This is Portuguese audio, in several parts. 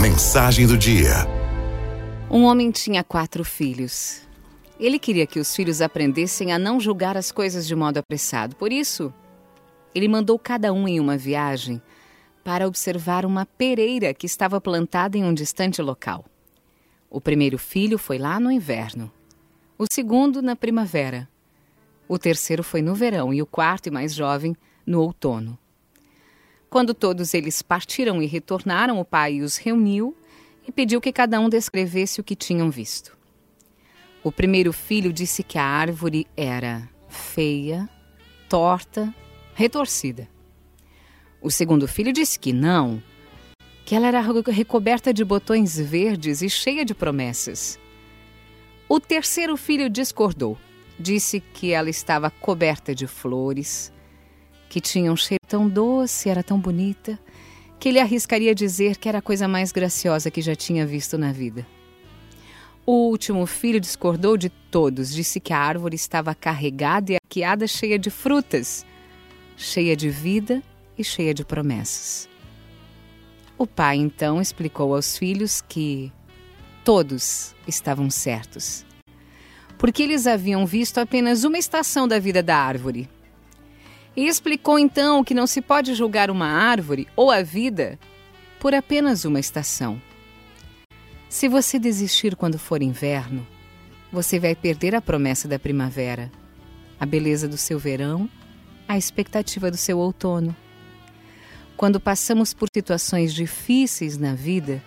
Mensagem do dia. Um homem tinha quatro filhos. Ele queria que os filhos aprendessem a não julgar as coisas de modo apressado. Por isso, ele mandou cada um em uma viagem para observar uma pereira que estava plantada em um distante local. O primeiro filho foi lá no inverno, o segundo na primavera, o terceiro foi no verão e o quarto e mais jovem no outono. Quando todos eles partiram e retornaram, o pai os reuniu e pediu que cada um descrevesse o que tinham visto. O primeiro filho disse que a árvore era feia, torta, retorcida. O segundo filho disse que não, que ela era recoberta de botões verdes e cheia de promessas. O terceiro filho discordou. Disse que ela estava coberta de flores, que tinha um cheiro tão doce, era tão bonita, que ele arriscaria dizer que era a coisa mais graciosa que já tinha visto na vida. O último filho discordou de todos, disse que a árvore estava carregada e arqueada, cheia de frutas, cheia de vida e cheia de promessas. O pai então explicou aos filhos que todos estavam certos, porque eles haviam visto apenas uma estação da vida da árvore. E explicou então que não se pode julgar uma árvore ou a vida por apenas uma estação. Se você desistir quando for inverno, você vai perder a promessa da primavera, a beleza do seu verão, a expectativa do seu outono. Quando passamos por situações difíceis na vida,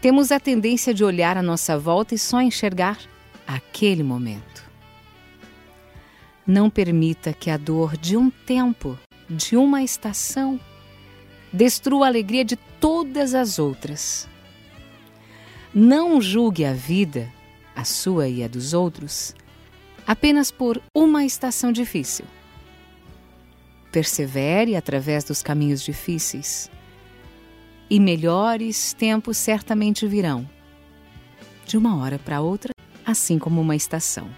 temos a tendência de olhar à nossa volta e só enxergar aquele momento. Não permita que a dor de um tempo, de uma estação, destrua a alegria de todas as outras. Não julgue a vida, a sua e a dos outros, apenas por uma estação difícil. Persevere através dos caminhos difíceis. E melhores tempos certamente virão. De uma hora para outra, assim como uma estação.